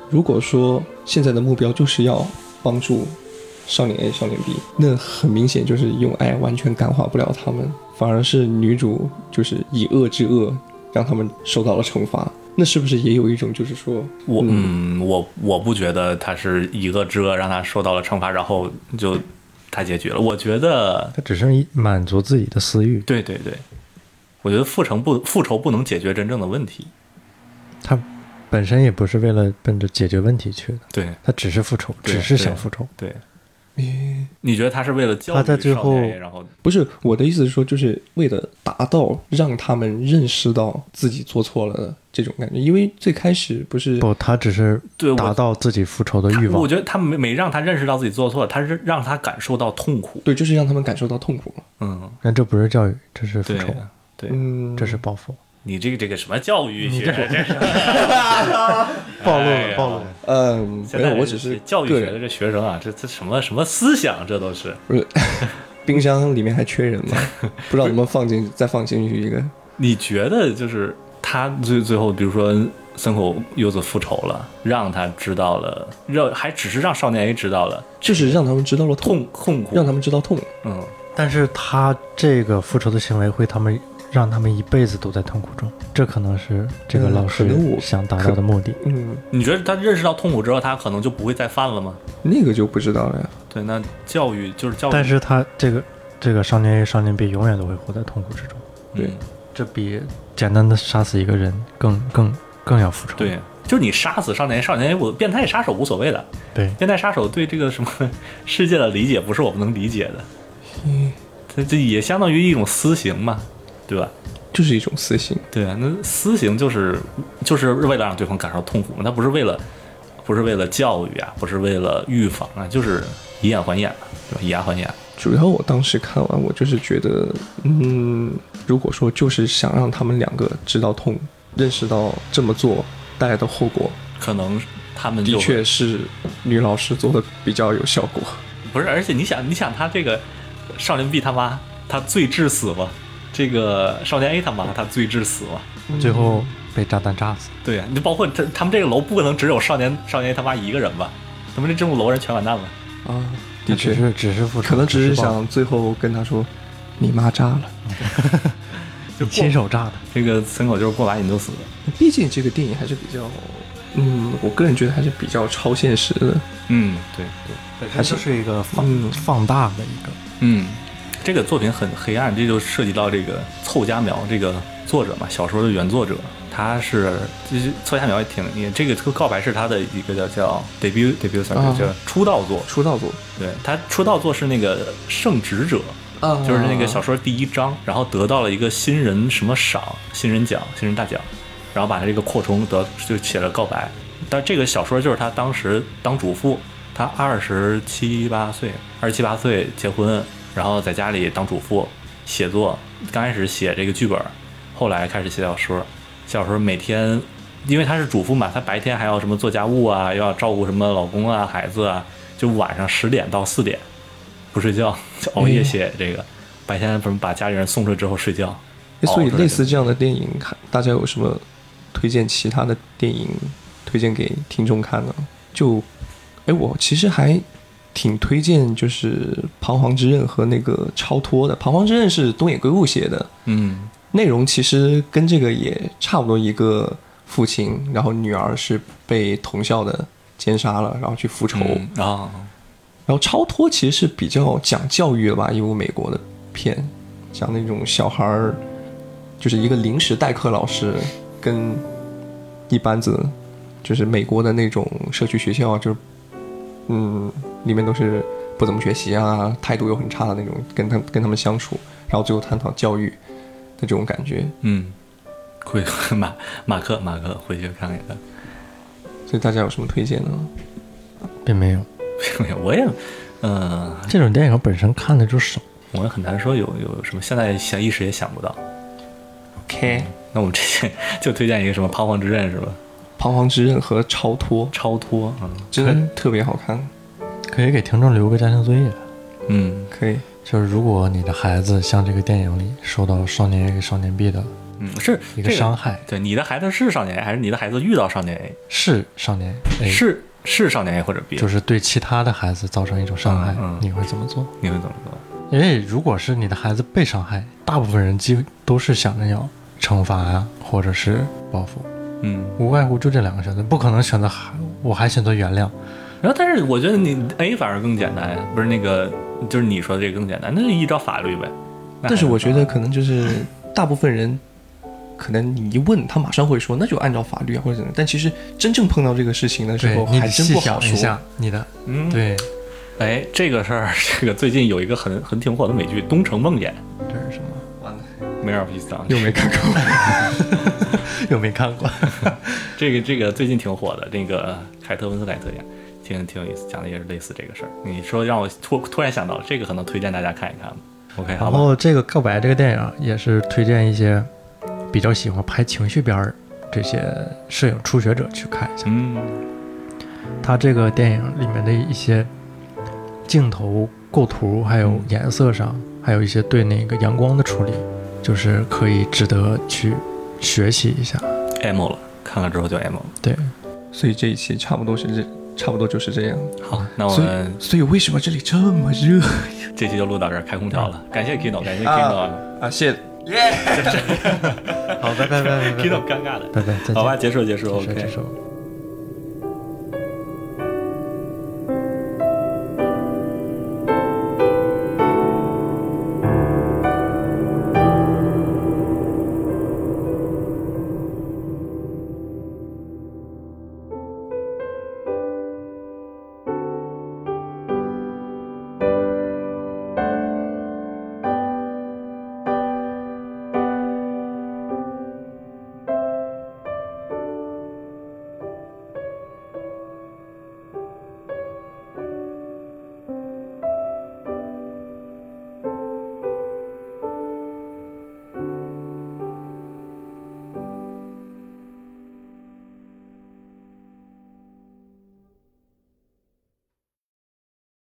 如果说现在的目标就是要帮助少年 A、少年 B，那很明显就是用爱完全感化不了他们，反而是女主就是以恶制恶，让他们受到了惩罚。那是不是也有一种就是说，我嗯，我我不觉得他是一恶之恶，让他受到了惩罚，然后就他解决了。我觉得，他只是一满足自己的私欲，对对对，我觉得复仇不复仇不能解决真正的问题。他本身也不是为了奔着解决问题去的，对他只是复仇，只是想复仇。对，你觉得他是为了教育他在最后少年然后不是我的意思是说，就是为了达到让他们认识到自己做错了的这种感觉，因为最开始不是不，他只是对达到自己复仇的欲望。我觉得他没没让他认识到自己做错了，他是让他感受到痛苦。对，就是让他们感受到痛苦了。嗯，那这不是教育，这是复对仇，对，嗯，这是报复。你这个这个什么教育学？你这是 暴露了，暴露了。嗯，没有，我只是教育学的这学生啊，这这什么什么思想，这都是。不是，冰箱里面还缺人吗？不知道能不能放进去再放进去一个。你觉得就是他最最后，比如说森口柚子复仇了，让他知道了，让还只是让少年 A 知道了就是让他们知道了痛，痛痛苦，让他们知道痛。嗯，但是他这个复仇的行为会他们让他们一辈子都在痛苦中，这可能是这个嗯老师想达到的目的。嗯，你觉得他认识到痛苦之后，他可能就不会再犯了吗？那个就不知道了呀。对，那教育就是教育，但是他这个这个少年 A 少年 B 永远都会活在痛苦之中，对。嗯这比简单的杀死一个人更更更要复仇。对，就是你杀死少年 A，少年 A，我变态杀手无所谓的，对，变态杀手对这个什么世界的理解不是我们能理解的，嗯，这这也相当于一种私刑嘛，对吧？就是一种私刑。对啊，那私刑就是就是为了让对方感受痛苦嘛，他不是为了不是为了教育啊，不是为了预防啊，就是以眼还眼嘛，对吧？以牙还牙。主要我当时看完，我就是觉得，嗯，如果说就是想让他们两个知道痛，认识到这么做带来的后果，可能他们的确是女老师做的比较有效果。不是，而且你想，你想他这个少年 B 他妈，他罪致死吗？这个少年 A 他妈，他罪致死嘛？最后被炸弹炸死。对呀、你就包括他他们这个楼不可能只有少年少年 A 他妈一个人吧？他们这整栋楼人全完蛋了。啊，的确只，是只是复仇，可能只是想最后跟他说，你妈炸了。就亲手炸的。这个森口就是过把瘾就死了。毕竟这个电影还是比较，嗯，我个人觉得还是比较超现实的。嗯，对对，还就是一个放、嗯放大的一个，嗯，这个作品很黑暗，这就涉及到这个凑佳苗这个作者嘛，小说的原作者，他是就是凑佳苗也挺也这个这个告白是他的一个叫叫 debut debut 算啊是叫出道作，出道作对他出道作是那个圣职者，啊就是那个小说第一章，然后得到了一个新人什么赏，新人奖，新人大奖，然后把他这个扩充得就写了告白。但这个小说就是他当时当主妇，他二十七八岁，二十七八岁结婚，然后在家里当主妇写作。刚开始写这个剧本，后来开始写小说。写小说每天，因为她是主妇嘛，她白天还要什么做家务啊，又要照顾什么老公啊、孩子啊，就晚上十点到四点不睡觉，就熬夜写这个。白天什么把家里人送出来之后睡觉。所以类似这样的电影，看大家有什么推荐其他的电影推荐给听众看呢？就，哎，我其实还挺推荐，就是《彷徨之刃》和那个《超脱》的。《彷徨之刃》是东野圭吾写的，嗯内容其实跟这个也差不多，一个父亲，然后女儿是被同校的奸杀了，然后去复仇。嗯啊，然后《超脱》其实是比较讲教育的吧，一部美国的片，讲那种小孩儿，就是一个临时代课老师跟一班子，就是美国的那种社区学校啊，就是嗯，里面都是不怎么学习啊，态度又很差的那种，跟他跟他们相处，然后最后探讨教育的这种感觉。嗯，会 马马克马克回去看一看。所以大家有什么推荐呢？并没有。并没有我也，嗯、这种电影本身看的就少，我也很难说有有什么，现在想一时也想不到。OK，那我们之前就推荐一个什么《彷徨之刃》是吧？彷徨之刃和超脱超脱，嗯真的特别好看，可以给听众留个家庭作业，嗯可以。就是如果你的孩子像这个电影里受到少年 A 少年 B 的嗯，是一个伤害，对，你的孩子是少年 A 还是你的孩子遇到少年 A？是少年 A，是是少年 A 或者 B？就是对其他的孩子造成一种伤害，嗯嗯你会怎么做？你会怎么做？因为如果是你的孩子被伤害，大部分人几乎都是想着要惩罚呀，或者是报复，嗯，无外乎就这两个选择，不可能选择还我还选择原谅。然后但是我觉得你 A 反而更简单呀，不是那个就是你说的这个更简单，那就依照法律呗。但是我觉得可能就是大部分人，可能你一问他马上会说那就按照法律啊或者怎么，但其实真正碰到这个事情的时候，你还真细不好说。想一下，你的嗯，对哎，这个事儿，这个最近有一个很很挺火的美剧《东城梦魇》，这是什么？完了，梅尔皮斯当又没看过，又没看过。这个这个最近挺火的，那个凯特温斯莱特演，挺挺有意思，讲的也是类似这个事儿。你说让我突突然想到这个，可能推荐大家看一看吧。OK，好，然后这个告白这个电影也是推荐一些比较喜欢拍情绪片儿这些摄影初学者去看一下。嗯他这个电影里面的一些镜头构图，还有颜色上，还有一些对那个阳光的处理，就是可以值得去学习一下。，emo 了，看了之后就 emo 了。对，所以这一期差不多是这，差不多就是这样。好，那我所以们所以为什么这里这么热 这期就录到这儿，开空调了。感谢 Kino，感谢啊 Kino，Kino 啊？谢 好，拜拜拜拜，Kino，尴尬的。拜拜，好吧，结束结束结束，OK 结。束。